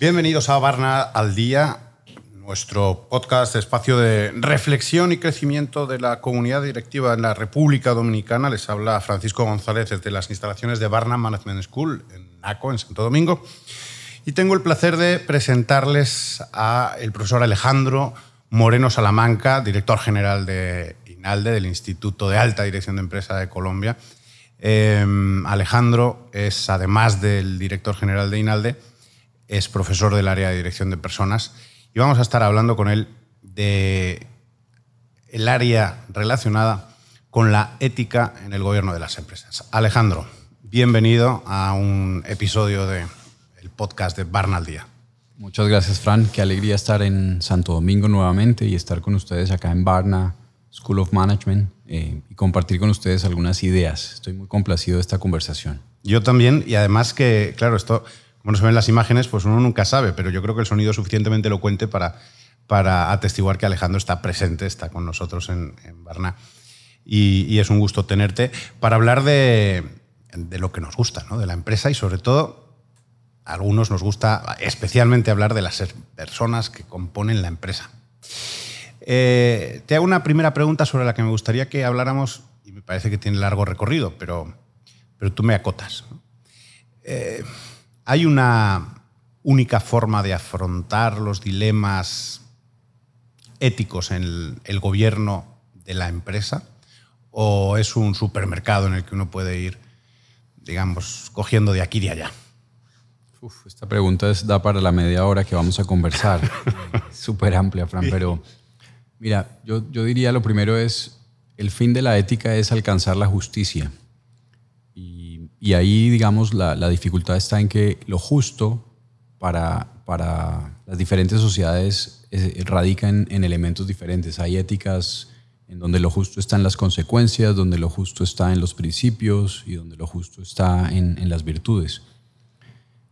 Bienvenidos a Barna al Día, nuestro podcast, espacio de reflexión y crecimiento de la comunidad directiva en la República Dominicana. Les habla Francisco González desde las instalaciones de Barna Management School en NACO, en Santo Domingo. Y tengo el placer de presentarles al profesor Alejandro Moreno Salamanca, director general de INALDE, del Instituto de Alta Dirección de Empresa de Colombia. Em, Alejandro es, además del director general de INALDE, es profesor del área de dirección de personas y vamos a estar hablando con él de el área relacionada con la ética en el gobierno de las empresas. Alejandro, bienvenido a un episodio del podcast de Barna al Día. Muchas gracias, Fran. Qué alegría estar en Santo Domingo nuevamente y estar con ustedes acá en Barna School of Management eh, y compartir con ustedes algunas ideas. Estoy muy complacido de esta conversación. Yo también, y además que, claro, esto como no se ven las imágenes, pues uno nunca sabe, pero yo creo que el sonido es suficientemente elocuente para, para atestiguar que Alejandro está presente, está con nosotros en, en Barna. Y, es un gusto tenerte para hablar de, de lo que nos gusta, ¿no? de la empresa y sobre todo a algunos nos gusta especialmente hablar de las personas que componen la empresa. Eh, te hago una primera pregunta sobre la que me gustaría que habláramos y me parece que tiene largo recorrido, pero, pero tú me acotas. Eh, ¿Hay una única forma de afrontar los dilemas éticos en el, gobierno de la empresa? ¿O es un supermercado en el que uno puede ir, digamos, cogiendo de aquí y de allá? Esta pregunta es, da para la media hora que vamos a conversar. Súper amplia, Fran, pero mira, yo, yo diría lo primero es, el fin de la ética es alcanzar la justicia. Y ahí, digamos, la, dificultad está en que lo justo para, para las diferentes sociedades radica en, elementos diferentes. Hay éticas en donde lo justo está en las consecuencias, donde lo justo está en los principios y donde lo justo está en, las virtudes.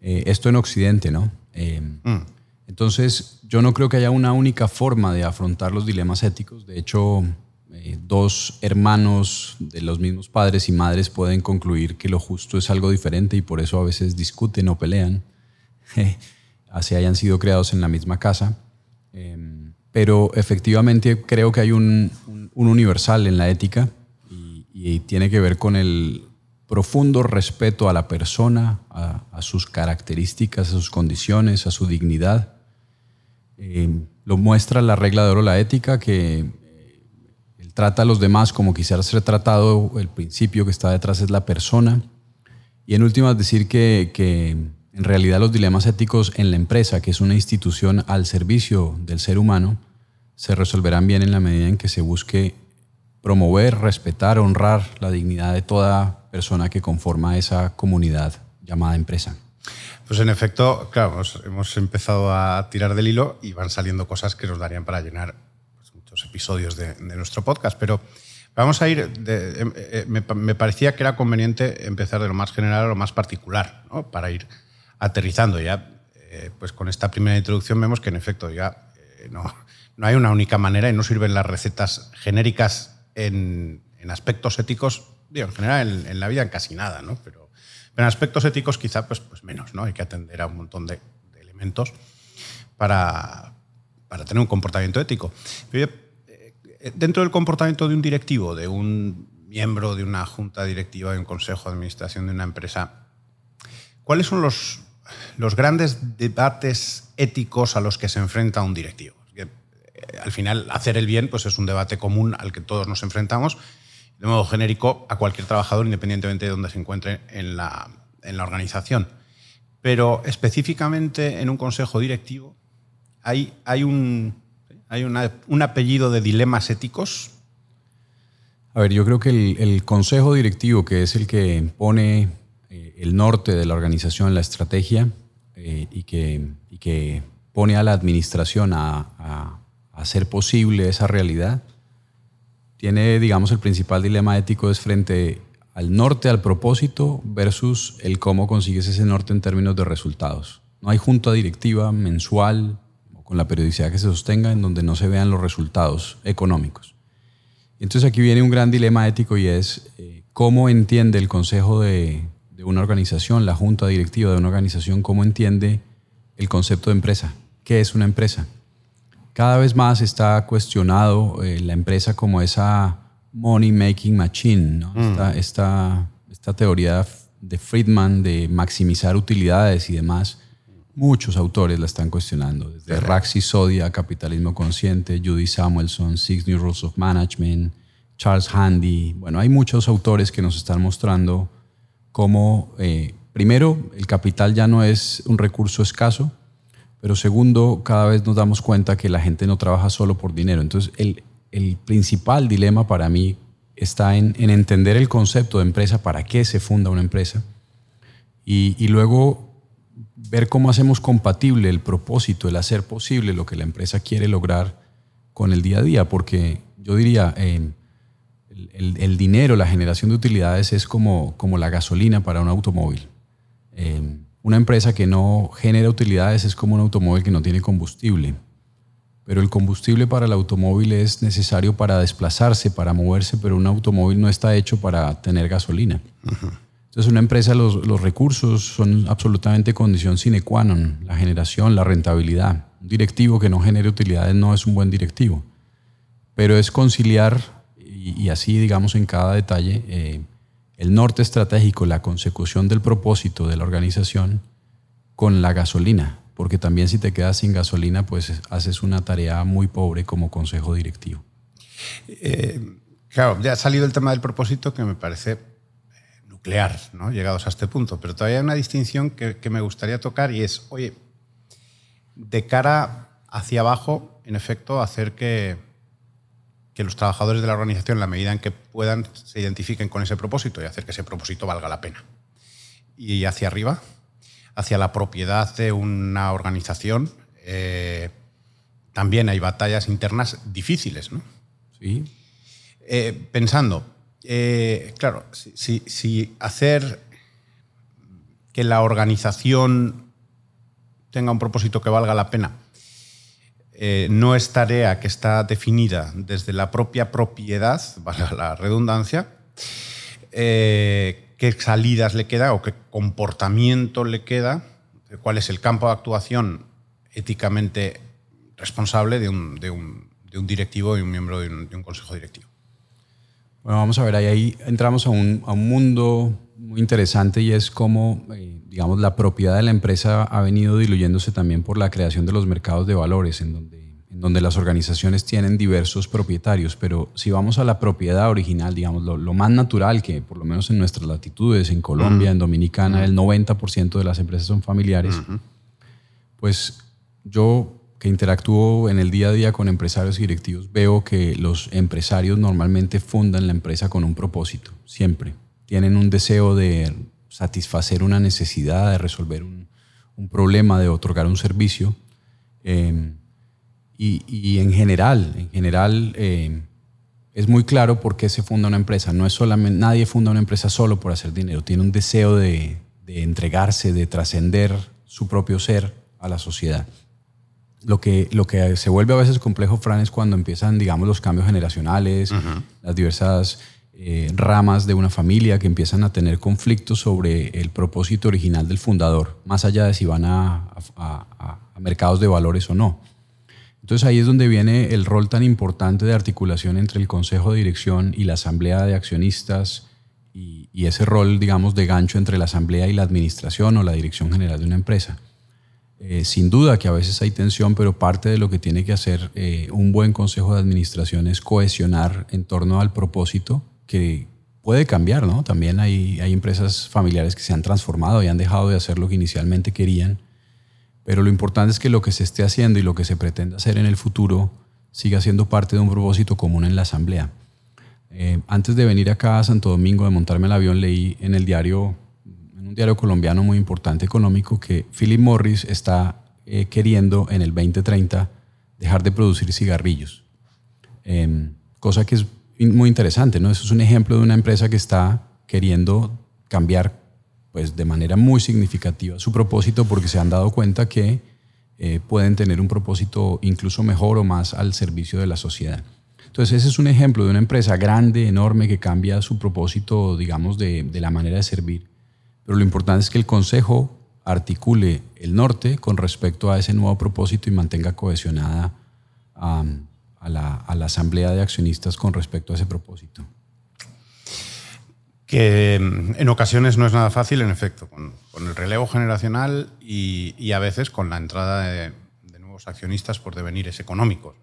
Eh, esto en Occidente, ¿no? Eh, mm. Entonces, yo no creo que haya una única forma de afrontar los dilemas éticos. De hecho, eh, dos hermanos de los mismos padres y madres pueden concluir que lo justo es algo diferente y por eso a veces discuten o pelean, así hayan sido creados en la misma casa. Em, pero efectivamente creo que hay un, universal en la ética y, tiene que ver con el profundo respeto a la persona, a, sus características, a sus condiciones, a su dignidad. Em, lo muestra la regla de oro, la ética, que trata a los demás como quisiera ser tratado, el principio que está detrás es la persona. Y en últimas decir que, que en realidad los dilemas éticos en la empresa, que es una institución al servicio del ser humano, se resolverán bien en la medida en que se busque promover, respetar, honrar la dignidad de toda persona que conforma esa comunidad llamada empresa. Pues en efecto, claro, hemos empezado a tirar del hilo y van saliendo cosas que nos darían para llenar episodios de, nuestro podcast, pero vamos a ir, em, eh, me, parecía que era conveniente empezar de lo más general a lo más particular, para ir aterrizando ya. Eh, pues con esta primera introducción vemos que en efecto ya eh, no, no, hay una única manera y no sirven las recetas genéricas en, aspectos éticos, digo, en general en, la vida en casi nada, ¿no? pero, en aspectos éticos quizá pues, pues menos, ¿no? hay que atender a un montón de, elementos para, para tener un comportamiento ético. Pero eh, dentro del comportamiento de un directivo, de un miembro de una junta directiva, de un consejo de administración de una empresa, ¿cuáles son los, los grandes debates éticos a los que se enfrenta un directivo? Eh, al final, hacer el bien pues, es un debate común al que todos nos enfrentamos, de modo genérico, a cualquier trabajador, independientemente de dónde se encuentre en la, en la organización. Pero específicamente en un consejo directivo hay, hay un, ¿Hay un apellido de dilemas éticos? A ver, yo creo que el, consejo directivo, que es el que pone eh, el norte de la organización, la estrategia, eh, y, que, que, pone a la administración a, hacer posible esa realidad, tiene, digamos, el principal dilema ético es frente al norte, al propósito, versus el cómo consigues ese norte en términos de resultados. No hay junta directiva mensual, con la periodicidad que se sostenga en donde no se vean los resultados económicos. Entonces aquí viene un gran dilema ético y es eh, cómo entiende el consejo de, de, una organización, la junta directiva de una organización, cómo entiende el concepto de empresa. ¿Qué es una empresa? Cada vez más está cuestionado eh, la empresa como esa money making machine, ¿no? Mm. esta, esta, esta teoría de Friedman de maximizar utilidades y demás Muchos autores la están cuestionando, desde Raxi Sodia, Capitalismo Consciente, Judy Samuelson, Six New Rules of Management, Charles Handy. Bueno, hay muchos autores que nos están mostrando cómo, eh, primero, el capital ya no es un recurso escaso, pero segundo, cada vez nos damos cuenta que la gente no trabaja solo por dinero. Entonces, el, principal dilema para mí está en, en, entender el concepto de empresa, para qué se funda una empresa, y, luego ver cómo hacemos compatible el propósito, el hacer posible lo que la empresa quiere lograr con el día a día, porque yo diría, el, el, dinero, la generación de utilidades es como, como la gasolina para un automóvil. Eh, una empresa que no genera utilidades es como un automóvil que no tiene combustible, pero el combustible para el automóvil es necesario para desplazarse, para moverse, pero un automóvil no está hecho para tener gasolina. Entonces, una empresa, los, los, recursos son absolutamente condición sine qua non, la generación, la rentabilidad. Un directivo que no genere utilidades no es un buen directivo, pero es conciliar, y, así digamos en cada detalle, eh, el norte estratégico, la consecución del propósito de la organización con la gasolina, porque también si te quedas sin gasolina, pues haces una tarea muy pobre como consejo directivo. Eh, claro, ya ha salido el tema del propósito que me parece ¿no? llegados a este punto. Pero todavía hay una distinción que, me gustaría tocar y es, oye, de cara hacia abajo, en efecto, hacer que, que los trabajadores de la organización, en la medida en que puedan, se identifiquen con ese propósito y hacer que ese propósito valga la pena. Y hacia arriba, hacia la propiedad de una organización, eh, también hay batallas internas difíciles, ¿no? Sí. Eh, pensando, eh, claro, si, hacer que la organización tenga un propósito que valga la pena eh, no es tarea que está definida desde la propia propiedad, valga la redundancia, eh, qué salidas le queda o qué comportamiento le queda, cuál es el campo de actuación éticamente responsable de un, directivo y un miembro de un consejo directivo. Bueno, vamos a ver, ahí, entramos a un, mundo muy interesante y es cómo, eh, digamos, la propiedad de la empresa ha venido diluyéndose también por la creación de los mercados de valores, en donde, en donde las organizaciones tienen diversos propietarios. Pero si vamos a la propiedad original, digamos, lo, más natural, que por lo menos en nuestras latitudes, en Colombia, en Dominicana, el 90% de las empresas son familiares, pues yo que interactúo en el día a día con empresarios y directivos, veo que los empresarios normalmente fundan la empresa con un propósito, siempre. Tienen un deseo de satisfacer una necesidad, de resolver un, problema, de otorgar un servicio. Eh, y, en general, en general eh, es muy claro por qué se funda una empresa. No es solamente, nadie funda una empresa solo por hacer dinero. Tiene un deseo de, de entregarse, de trascender su propio ser a la sociedad. Lo que, lo que se vuelve a veces complejo, Fran, es cuando empiezan, digamos, los cambios generacionales, las diversas eh, ramas de una familia que empiezan a tener conflictos sobre el propósito original del fundador, más allá de si van a, a, mercados de valores o no. Entonces ahí es donde viene el rol tan importante de articulación entre el consejo de dirección y la asamblea de accionistas y, ese rol, digamos, de gancho entre la asamblea y la administración o la dirección general de una empresa. Eh, sin duda que a veces hay tensión, pero parte de lo que tiene que hacer eh, un buen consejo de administración es cohesionar en torno al propósito que puede cambiar, ¿no? También hay, hay empresas familiares que se han transformado y han dejado de hacer lo que inicialmente querían, pero lo importante es que lo que se esté haciendo y lo que se pretenda hacer en el futuro siga siendo parte de un propósito común en la asamblea. Eh, antes de venir acá a Santo Domingo, de montarme el avión, leí en el diario un diario colombiano muy importante económico, que Philip Morris está eh, queriendo en el 2030 dejar de producir cigarrillos. Em, cosa que es muy interesante, ¿no? Eso es un ejemplo de una empresa que está queriendo cambiar pues, de manera muy significativa su propósito porque se han dado cuenta que eh, pueden tener un propósito incluso mejor o más al servicio de la sociedad. Entonces ese es un ejemplo de una empresa grande, enorme, que cambia su propósito, digamos, de, de la manera de servir. Pero lo importante es que el Consejo articule el norte con respecto a ese nuevo propósito y mantenga cohesionada a, la, a, asamblea de accionistas con respecto a ese propósito. Que mm, en ocasiones no es nada fácil, en efecto, con, el relevo generacional y, a veces con la entrada de, nuevos accionistas por devenires económicos,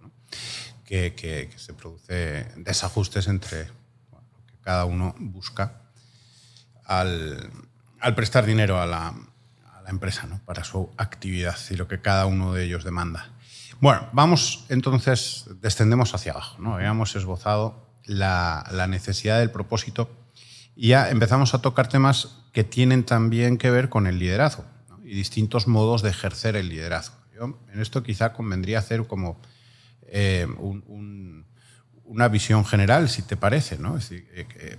que, se produce desajustes entre lo que cada uno busca al, al prestar dinero a la, la empresa ¿no? para su actividad y lo que cada uno de ellos demanda. Bueno, vamos entonces, descendemos hacia abajo. Habíamos esbozado la, necesidad del propósito y ya empezamos a tocar temas que tienen también que ver con el liderazgo y distintos modos de ejercer el liderazgo. Yo, en esto quizá convendría hacer como eh, un, un, una visión general, si te parece. ¿no? Es decir, eh,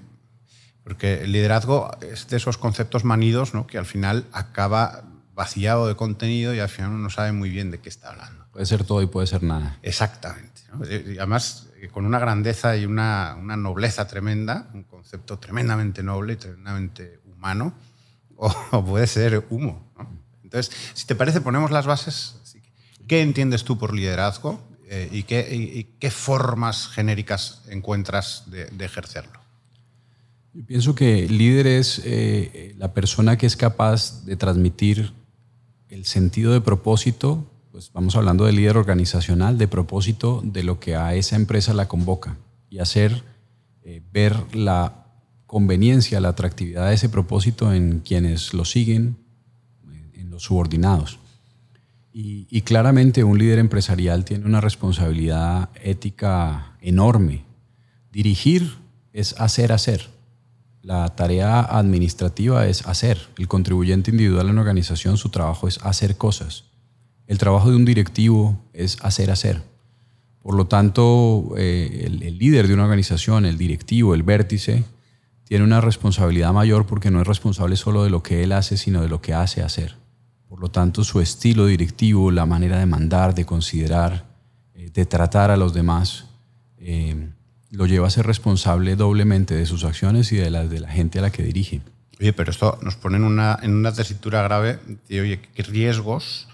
porque el liderazgo es de esos conceptos manidos ¿no? que al final acaba vaciado de contenido y al final uno no sabe muy bien de qué está hablando. Puede ser todo y puede ser nada. Exactamente. ¿no? Y además, eh, con una grandeza y una, una, nobleza tremenda, un concepto tremendamente noble y tremendamente humano, o, o puede ser humo. ¿no? Entonces, si te parece, ponemos las bases. ¿Qué entiendes tú por liderazgo eh, y, qué, y, y, qué, formas genéricas encuentras de, de ejercerlo? Yo pienso que líder es eh, la persona que es capaz de transmitir el sentido de propósito, pues vamos hablando de líder organizacional, de propósito de lo que a esa empresa la convoca y hacer eh, ver la conveniencia, la atractividad de ese propósito en quienes lo siguen, en los subordinados. Y, y claramente un líder empresarial tiene una responsabilidad ética enorme. Dirigir es hacer, hacer la tarea administrativa es hacer. El contribuyente individual en la organización, su trabajo es hacer cosas. El trabajo de un directivo es hacer, hacer. Por lo tanto, eh, el, líder de una organización, el directivo, el vértice, tiene una responsabilidad mayor porque no es responsable solo de lo que él hace, sino de lo que hace hacer. Por lo tanto, su estilo directivo, la manera de mandar, de considerar, eh, de tratar a los demás, eh, lo lleva a ser responsable doblemente de sus acciones y de las de la gente a la que dirige. Oye, pero esto nos pone una, en una tesitura grave de, oye, ¿qué riesgos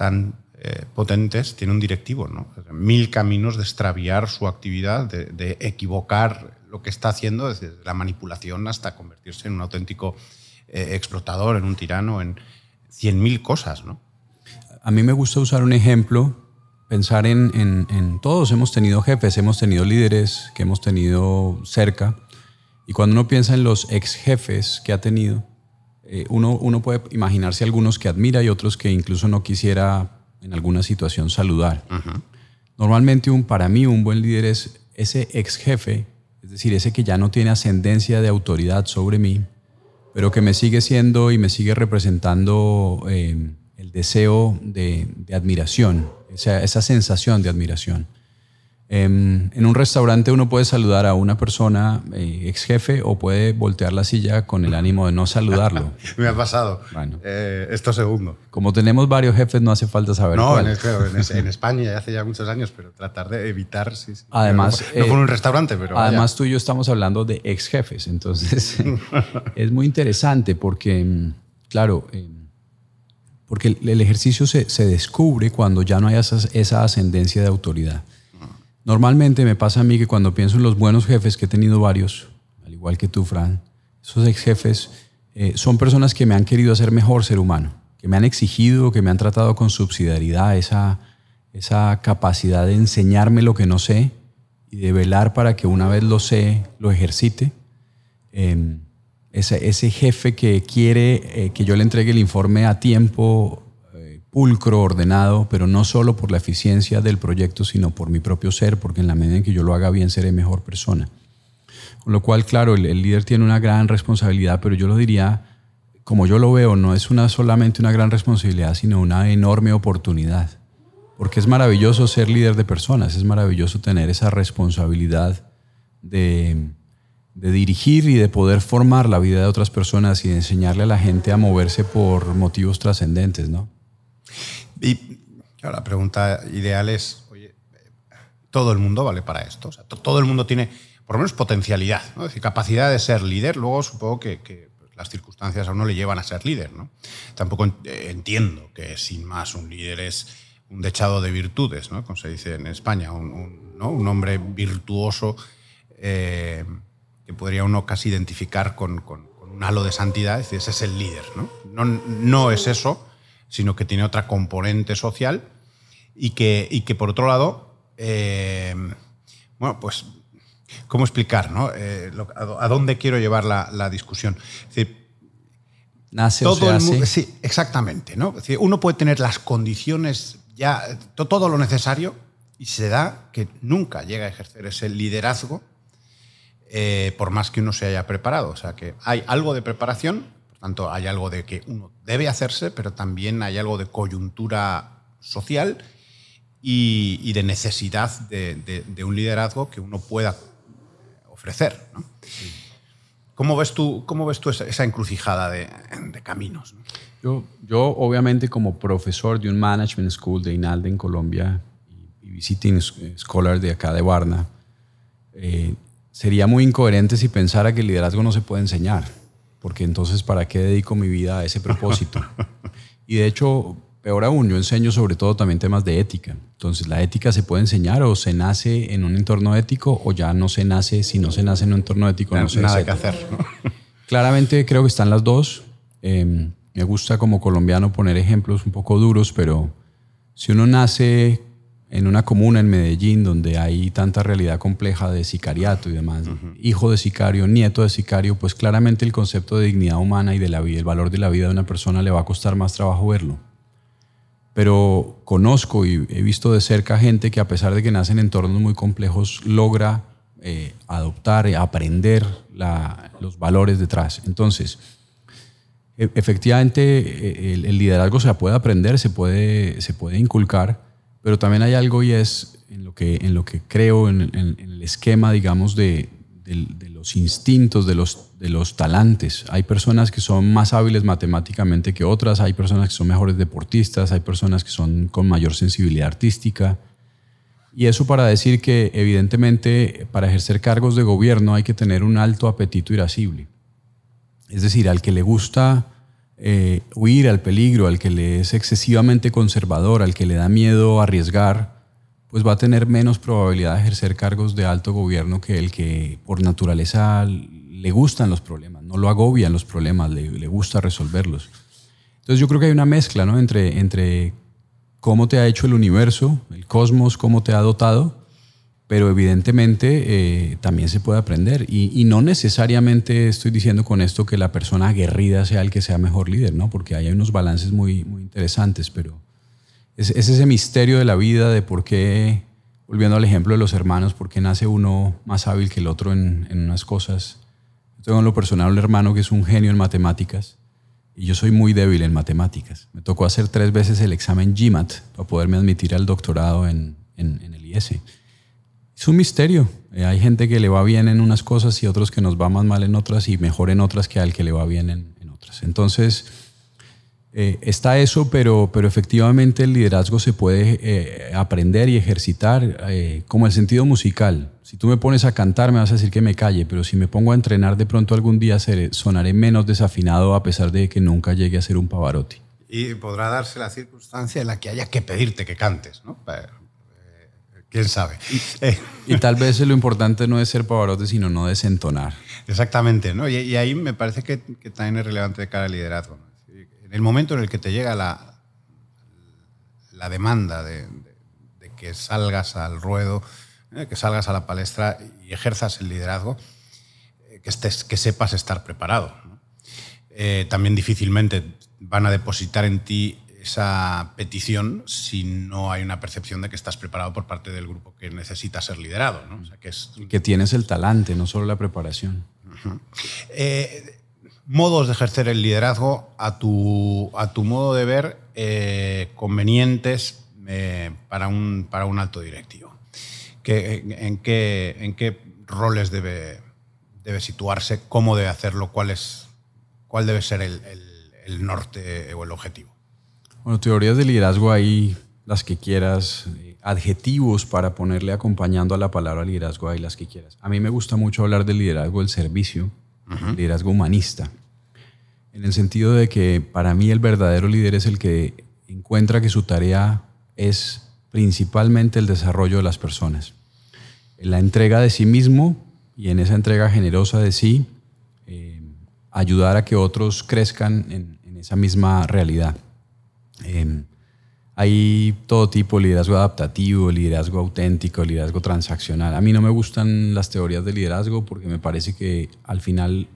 tan eh, potentes tiene un directivo? ¿no? Mil caminos de extraviar su actividad, de, equivocar lo que está haciendo, desde la manipulación hasta convertirse en un auténtico eh, explotador, en un tirano, en cien mil cosas. ¿no? A mí me gusta usar un ejemplo pensar en, en, en, todos. Hemos tenido jefes, hemos tenido líderes que hemos tenido cerca. Y cuando uno piensa en los ex jefes que ha tenido, eh, uno, uno puede imaginarse algunos que admira y otros que incluso no quisiera en alguna situación saludar. Uh -huh. Normalmente un, para mí un buen líder es ese ex jefe, es decir, ese que ya no tiene ascendencia de autoridad sobre mí, pero que me sigue siendo y me sigue representando eh, el deseo de, de admiración, esa, esa sensación de admiración. Eh, en un restaurante uno puede saludar a una persona eh, ex jefe o puede voltear la silla con el ánimo de no saludarlo. Me ha pasado. Bueno, eh, esto segundo. Como tenemos varios jefes, no hace falta saber. No, cuál. en, en, en, España hace ya muchos años, pero tratar de evitar. Sí, sí. Además, no, no fue en un restaurante, pero. Además, vaya. tú y yo estamos hablando de ex jefes. Entonces, es muy interesante porque, mm, claro porque el ejercicio se, se, descubre cuando ya no hay esa, esa, ascendencia de autoridad. Normalmente me pasa a mí que cuando pienso en los buenos jefes, que he tenido varios, al igual que tú, Fran, esos ex jefes eh, son personas que me han querido hacer mejor ser humano, que me han exigido, que me han tratado con subsidiariedad, esa, esa capacidad de enseñarme lo que no sé y de velar para que una vez lo sé, lo ejercite. Eh, ese, ese jefe que quiere eh, que yo le entregue el informe a tiempo, pulcro, ordenado, pero no solo por la eficiencia del proyecto, sino por mi propio ser, porque en la medida en que yo lo haga bien seré mejor persona. Con lo cual, claro, el, líder tiene una gran responsabilidad, pero yo lo diría, como yo lo veo, no es solamente una gran responsabilidad, sino una enorme oportunidad. Porque es maravilloso ser líder de personas, es maravilloso tener esa responsabilidad de de dirigir y de poder formar la vida de otras personas y de enseñarle a la gente a moverse por motivos trascendentes, ¿no? Y claro, la pregunta ideal es, oye, todo el mundo vale para esto. O sea, todo el mundo tiene, por lo menos, potencialidad, ¿no? es decir, capacidad de ser líder. Luego supongo que, pues, las circunstancias a uno le llevan a ser líder. ¿no? Tampoco eh, entiendo que sin más un líder es un dechado de virtudes, ¿no? como se dice en España, un, ¿no? un hombre virtuoso eh, que podría uno casi identificar con, un halo de santidad, es decir, ese es el líder. ¿no? No, no es eso, sino que tiene otra componente social y que, y que por otro lado, eh, bueno, pues, ¿cómo explicar? No? Eh, a, dónde quiero llevar la, discusión? Es decir, Nace todo o se Sí, exactamente. ¿no? Es decir, uno puede tener las condiciones, ya todo lo necesario, y se da que nunca llega a ejercer ese liderazgo eh, por más que uno se haya preparado. O sea, que hay algo de preparación, tanto, hay algo de que uno debe hacerse, pero también hay algo de coyuntura social y, de necesidad de, un liderazgo que uno pueda ofrecer. ¿Cómo, ves tú, ¿Cómo ves tú esa, encrucijada de, caminos? Yo, yo, obviamente, como profesor de un management school de INALDE en Colombia y, visiting scholar de acá de Varna, eh, sería muy incoherente si pensara que el liderazgo no se puede enseñar, porque entonces, ¿para qué dedico mi vida a ese propósito? y de hecho, Peor aún, yo enseño sobre todo también temas de ética. Entonces, ¿la ética se puede enseñar o se nace en un entorno ético o ya no se nace, si no se nace en un entorno ético, no, se nada que hacer? Claramente creo que están las dos. Em, me gusta como colombiano poner ejemplos un poco duros, pero si uno nace en una comuna en Medellín donde hay tanta realidad compleja de sicariato y demás, hijo de sicario, nieto de sicario, pues claramente el concepto de dignidad humana y de la vida, el valor de la vida de una persona le va a costar más trabajo verlo. Pero conozco y he visto de cerca gente que a pesar de que nace en entornos muy complejos, logra eh, adoptar, eh, aprender los valores detrás. Entonces, e, efectivamente, e, el, liderazgo se puede aprender, se puede, se puede inculcar, pero también hay algo y es en lo que, en lo que creo, en el esquema, digamos, de, de, los instintos, de los, de los talantes. Hay personas que son más hábiles matemáticamente que otras, hay personas que son mejores deportistas, hay personas que son con mayor sensibilidad artística. Y eso para decir que evidentemente para ejercer cargos de gobierno hay que tener un alto apetito irascible. Es decir, al que le gusta eh, huir al peligro, al que le es excesivamente conservador, al que le da miedo arriesgar, pues va a tener menos probabilidad de ejercer cargos de alto gobierno que el que por naturaleza le gustan los problemas, no lo agobian los problemas, le, gusta resolverlos. Entonces yo creo que hay una mezcla ¿no? entre, entre cómo te ha hecho el universo, el cosmos, cómo te ha dotado, pero evidentemente eh, también se puede aprender. Y, y, no necesariamente estoy diciendo con esto que la persona aguerrida sea el que sea mejor líder, ¿no? porque hay unos balances muy, muy interesantes, pero es, ese misterio de la vida, de por qué, volviendo al ejemplo de los hermanos, por qué nace uno más hábil que el otro en, unas cosas. Yo tengo en lo personal un hermano que es un genio en matemáticas y yo soy muy débil en matemáticas. Me tocó hacer tres veces el examen GMAT para poderme admitir al doctorado en, el IS. Es un misterio. Eh, hay gente que le va bien en unas cosas y otros que nos va más mal en otras y mejor en otras que al que le va bien en, otras. Entonces, eh, está eso, pero, pero efectivamente el liderazgo se puede eh, aprender y ejercitar como el sentido musical. Si tú me pones a cantar me vas a decir que me calle, pero si me pongo a entrenar de pronto algún día sonaré menos desafinado a pesar de que nunca llegue a ser un Pavarotti. Y podrá darse la circunstancia en la que haya que pedirte que cantes, ¿no? Quién sabe. Y, tal vez lo importante no es ser Pavarotti, sino no desentonar. Exactamente, ¿no? Y, ahí me parece que, que, también es relevante de cara al liderazgo. ¿no? en el momento en el que te llega la, la demanda de, que salgas al ruedo, eh, que salgas a la palestra y ejerzas el liderazgo, eh, que, estés, que sepas estar preparado. Eh, también difícilmente van a depositar en ti esa petición si no hay una percepción de que estás preparado por parte del grupo que necesita ser liderado. que, es... que tienes el talante, no solo la preparación modos de ejercer el liderazgo a tu, a tu modo de ver eh, convenientes eh, para, un, para un alto directivo? en, qué, ¿En qué roles debe, debe situarse? ¿Cómo debe hacerlo? ¿Cuál, es, debe ser el, norte o el objetivo? Bueno, teorías de liderazgo hay las que quieras, adjetivos para ponerle acompañando a la palabra liderazgo, hay las que quieras. A mí me gusta mucho hablar del liderazgo del servicio, liderazgo humanista, en el sentido de que para mí el verdadero líder es el que encuentra que su tarea es principalmente el desarrollo de las personas, la entrega de sí mismo y en esa entrega generosa de sí, eh, ayudar a que otros crezcan en, esa misma realidad. Eh, hay todo tipo de liderazgo adaptativo, liderazgo auténtico, liderazgo transaccional. A mí no me gustan las teorías de liderazgo porque me parece que al final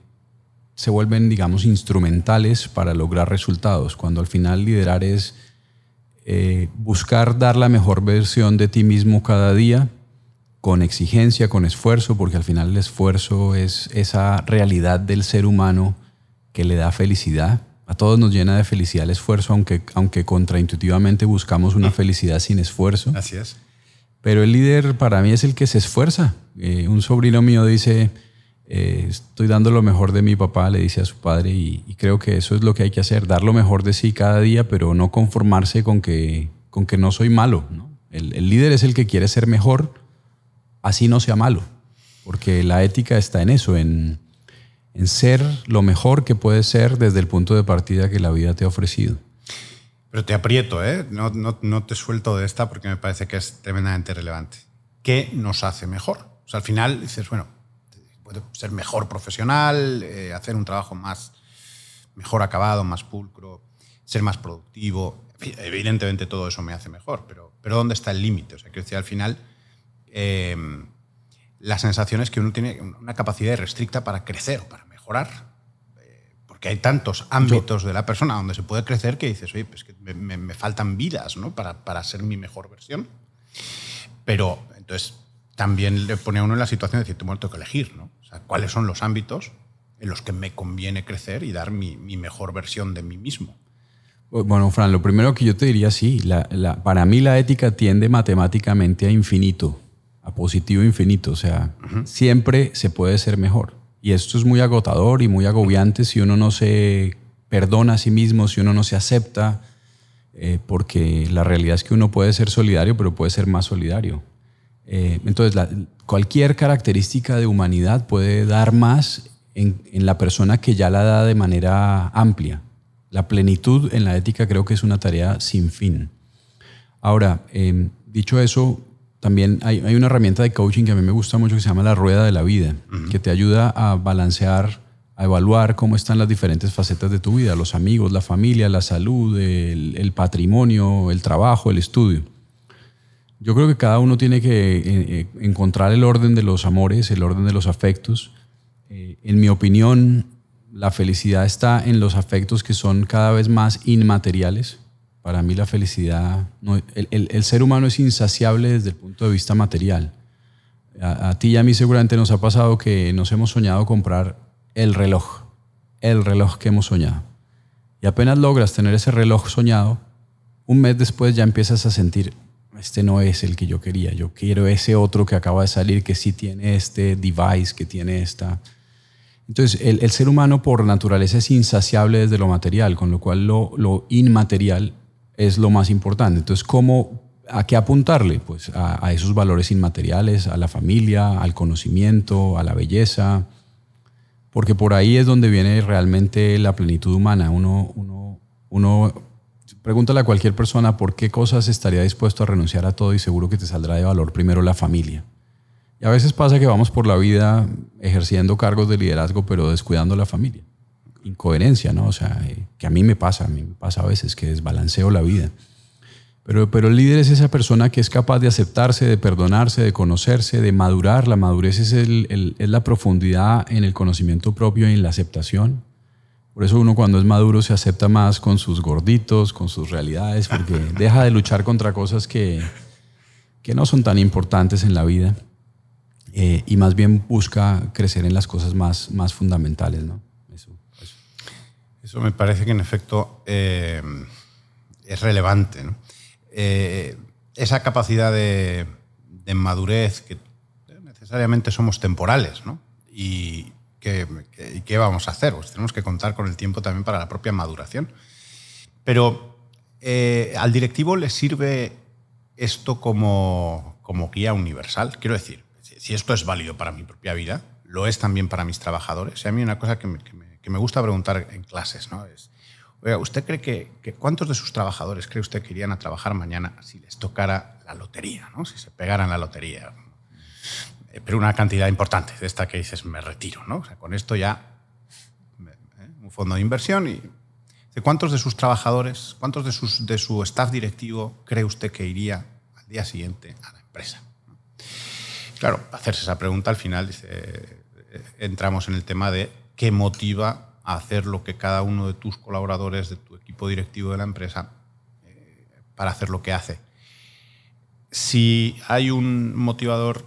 se vuelven, digamos, instrumentales para lograr resultados, cuando al final liderar es eh, buscar dar la mejor versión de ti mismo cada día, con exigencia, con esfuerzo, porque al final el esfuerzo es esa realidad del ser humano que le da felicidad a todos nos llena de felicidad el esfuerzo, aunque, aunque contraintuitivamente buscamos una felicidad sin esfuerzo. Así es. Pero el líder para mí es el que se esfuerza. Eh, un sobrino mío dice, eh, estoy dando lo mejor de mi papá, le dice a su padre, y, creo que eso es lo que hay que hacer, dar lo mejor de sí cada día, pero no conformarse con que, con que no soy malo. El, el líder es el que quiere ser mejor, así no sea malo, porque la ética está en eso, en en ser lo mejor que puedes ser desde el punto de partida que la vida te ha ofrecido. Pero te aprieto, ¿eh? no, no, te suelto de esta porque me parece que es tremendamente relevante. ¿Qué nos hace mejor? O sea, al final dices, bueno, puede ser mejor profesional, eh, hacer un trabajo más, mejor acabado, más pulcro, ser más productivo. Evidentemente todo eso me hace mejor, pero, pero ¿dónde está el límite? O sea, quiero decir, al final... Eh, la sensación es que uno tiene una capacidad restricta para crecer para mejorar. Eh, porque hay tantos ámbitos de la persona donde se puede crecer que dices, oye, pues que me, faltan vidas ¿no? para, para, ser mi mejor versión. Pero entonces también le pone a uno en la situación de decir, tengo que elegir, ¿no? O sea, cuáles son los ámbitos en los que me conviene crecer y dar mi, mi mejor versión de mí mismo. Bueno, Fran, lo primero que yo te diría, sí, la, para mí la ética tiende matemáticamente a infinito a positivo infinito. O sea, siempre se puede ser mejor. Y esto es muy agotador y muy agobiante si uno no se perdona a sí mismo, si uno no se acepta, eh, porque la realidad es que uno puede ser solidario, pero puede ser más solidario. Eh, entonces, cualquier característica de humanidad puede dar más en, la persona que ya la da de manera amplia. La plenitud en la ética creo que es una tarea sin fin. Ahora, eh, dicho eso, también hay, una herramienta de coaching que a mí me gusta mucho que se llama la rueda de la vida, que te ayuda a balancear, a evaluar cómo están las diferentes facetas de tu vida, los amigos, la familia, la salud, el, patrimonio, el trabajo, el estudio. Yo creo que cada uno tiene que eh, eh, encontrar el orden de los amores, el orden de los afectos. Eh, en mi opinión, la felicidad está en los afectos que son cada vez más inmateriales para mí la felicidad, el, ser humano es insaciable desde el punto de vista material. A, ti y a mí seguramente nos ha pasado que nos hemos soñado comprar el reloj, el reloj que hemos soñado. Y apenas logras tener ese reloj soñado, un mes después ya empiezas a sentir, este no es el que yo quería, yo quiero ese otro que acaba de salir, que sí tiene este device, que tiene esta... Entonces, el, ser humano por naturaleza es insaciable desde lo material, con lo cual lo, lo inmaterial es lo más importante. Entonces, ¿cómo, ¿a qué apuntarle? Pues a, esos valores inmateriales, a la familia, al conocimiento, a la belleza, porque por ahí es donde viene realmente la plenitud humana. Uno, uno, uno pregúntale a cualquier persona por qué cosas estaría dispuesto a renunciar a todo y seguro que te saldrá de valor primero la familia. Y a veces pasa que vamos por la vida ejerciendo cargos de liderazgo pero descuidando la familia incoherencia, ¿no? O sea, eh, que a mí me pasa, a mí me pasa a veces que desbalanceo la vida. Pero, pero el líder es esa persona que es capaz de aceptarse, de perdonarse, de conocerse, de madurar. La madurez es, el, es la profundidad en el conocimiento propio y en la aceptación. Por eso uno cuando es maduro se acepta más con sus gorditos, con sus realidades, porque deja de luchar contra cosas que, que no son tan importantes en la vida eh, y más bien busca crecer en las cosas más, más fundamentales. ¿no? Me parece que en efecto eh, es relevante. Eh, esa capacidad de, madurez que necesariamente somos temporales, ¿no? Y ¿qué, vamos a hacer? Pues tenemos que contar con el tiempo también para la propia maduración. Pero eh, ¿al directivo le sirve esto como, guía universal? Quiero decir, si esto es válido para mi propia vida, lo es también para mis trabajadores. Y a mí una cosa que que me, gusta preguntar en clases ¿no? es, oiga, ¿usted cree que, que, cuántos de sus trabajadores cree usted que irían a trabajar mañana si les tocara la lotería, ¿no? si se pegaran la lotería? Eh, pero una cantidad importante, de esta que dices, me retiro. ¿no? O sea, con esto ya, ¿eh? un fondo de inversión y... ¿Cuántos de sus trabajadores, cuántos de, sus, de su staff directivo cree usted que iría al día siguiente a la empresa? Claro, hacerse esa pregunta al final dice, entramos en el tema de qué motiva a hacer lo que cada uno de tus colaboradores, de tu equipo directivo de la empresa, eh, para hacer lo que hace. Si hay un motivador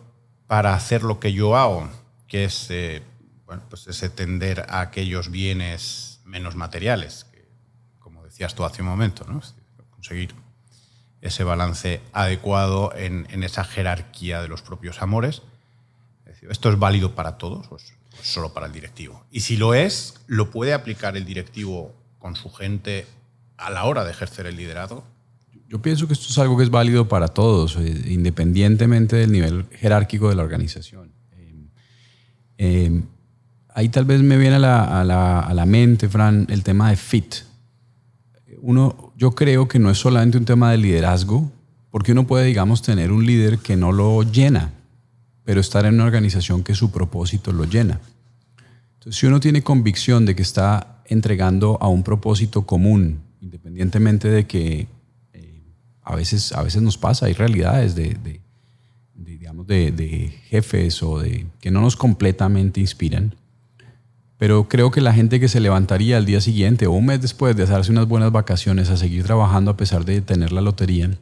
para hacer lo que yo hago, que es eh, bueno, pues ese tender a aquellos bienes menos materiales, que, como decías tú hace un momento, ¿no? conseguir ese balance adecuado en, esa jerarquía de los propios amores, ¿Esto es válido para todos solo para el directivo? Y si lo es, ¿lo puede aplicar el directivo con su gente a la hora de ejercer el liderazgo? Yo pienso que esto es algo que es válido para todos, eh, independientemente del nivel jerárquico de la organización. Eh, eh, ahí tal vez me viene a la, a, la, a la, mente, Fran, el tema de fit. Uno, yo creo que no es solamente un tema de liderazgo, porque uno puede, digamos, tener un líder que no lo llena pero estar en una organización que su propósito lo llena. Entonces, si uno tiene convicción de que está entregando a un propósito común, independientemente de que eh, a, veces, a veces nos pasa, hay realidades de, de, de digamos, de, jefes o de que no nos completamente inspiran, pero creo que la gente que se levantaría al día siguiente o un mes después de hacerse unas buenas vacaciones a seguir trabajando a pesar de tener la lotería,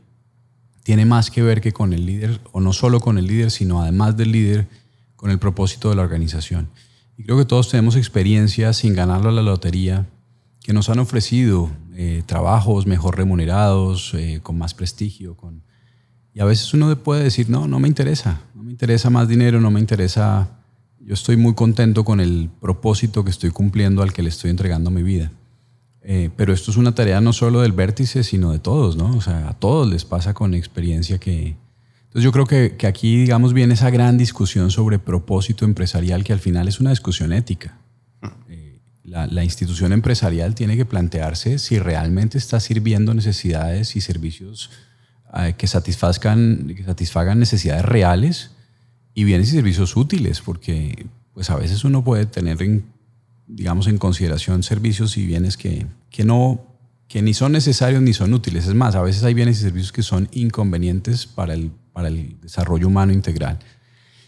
tiene más que ver que con el líder, o no solo con el líder, sino además del líder, con el propósito de la organización. Y creo que todos tenemos experiencias sin ganarlo a la lotería que nos han ofrecido eh, trabajos mejor remunerados, eh, con más prestigio. Con... Y a veces uno puede decir, no, no me interesa, no me interesa más dinero, no me interesa, yo estoy muy contento con el propósito que estoy cumpliendo al que le estoy entregando mi vida. Eh, pero esto es una tarea no solo del vértice, sino de todos, ¿no? O sea, a todos les pasa con experiencia que... Entonces yo creo que, que aquí, digamos, viene esa gran discusión sobre propósito empresarial que al final es una discusión ética. Eh, la, la, institución empresarial tiene que plantearse si realmente está sirviendo necesidades y servicios eh, que, satisfazcan, que satisfagan necesidades reales y bienes y servicios útiles, porque pues a veces uno puede tener en digamos, en consideración servicios y bienes que, que, no, que ni son necesarios ni son útiles. Es más, a veces hay bienes y servicios que son inconvenientes para el, para el desarrollo humano integral.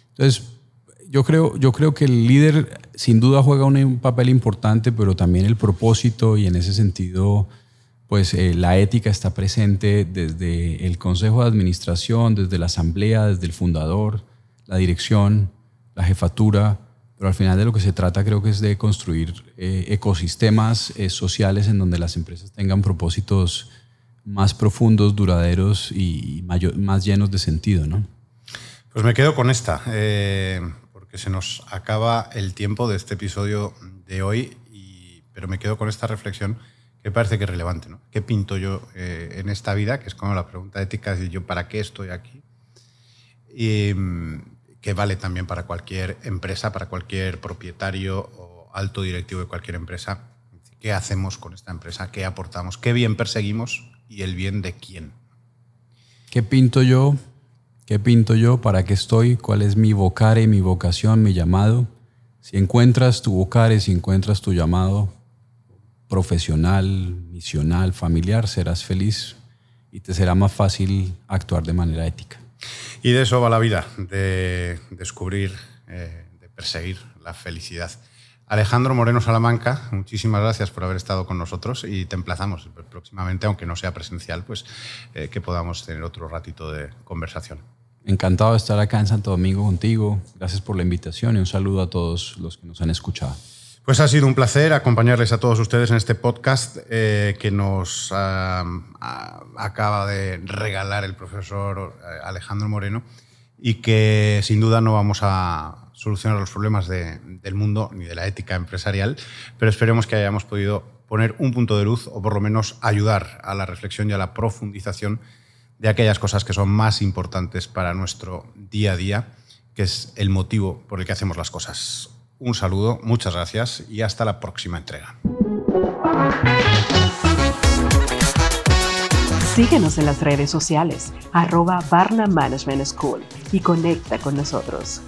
Entonces, yo creo, yo creo que el líder sin duda juega un papel importante, pero también el propósito y en ese sentido, pues eh, la ética está presente desde el consejo de administración, desde la asamblea, desde el fundador, la dirección, la jefatura, pero al final de lo que se trata creo que es de construir eh, ecosistemas eh, sociales en donde las empresas tengan propósitos más profundos, duraderos y mayor, más llenos de sentido, ¿no? Pues me quedo con esta, eh, porque se nos acaba el tiempo de este episodio de hoy, y, pero me quedo con esta reflexión que parece que es relevante. ¿no? ¿Qué pinto yo en esta vida? Que es como la pregunta ética, es yo para qué estoy aquí. Y, que vale también para cualquier empresa, para cualquier propietario o alto directivo de cualquier empresa. ¿Qué hacemos con esta empresa? ¿Qué aportamos? ¿Qué bien perseguimos? ¿Y el bien de quién? ¿Qué pinto yo? ¿Qué pinto yo? ¿Para qué estoy? ¿Cuál es mi vocare, mi vocación, mi llamado? Si encuentras tu vocare, si encuentras tu llamado profesional, misional, familiar, serás feliz y te será más fácil actuar de manera ética. Y de eso va la vida, de descubrir, eh, de perseguir la felicidad. Alejandro Moreno Salamanca, muchísimas gracias por haber estado con nosotros y te emplazamos próximamente, aunque no sea presencial, pues eh, que podamos tener otro ratito de conversación. Encantado de estar acá en Santo Domingo contigo. Gracias por la invitación y un saludo a todos los que nos han escuchado. Pues ha sido un placer acompañarles a todos ustedes en este podcast eh, que nos acaba de regalar el profesor eh, Alejandro Moreno y que sin duda no vamos a solucionar los problemas del mundo ni de la ética empresarial, pero esperemos que hayamos podido poner un punto de luz o por lo menos ayudar a la reflexión y a la profundización de aquellas cosas que son más importantes para nuestro día a día, que es el motivo por el que hacemos las cosas. Un saludo, muchas gracias y hasta la próxima entrega. Síguenos en las redes sociales, arroba Barna Management School y conecta con nosotros.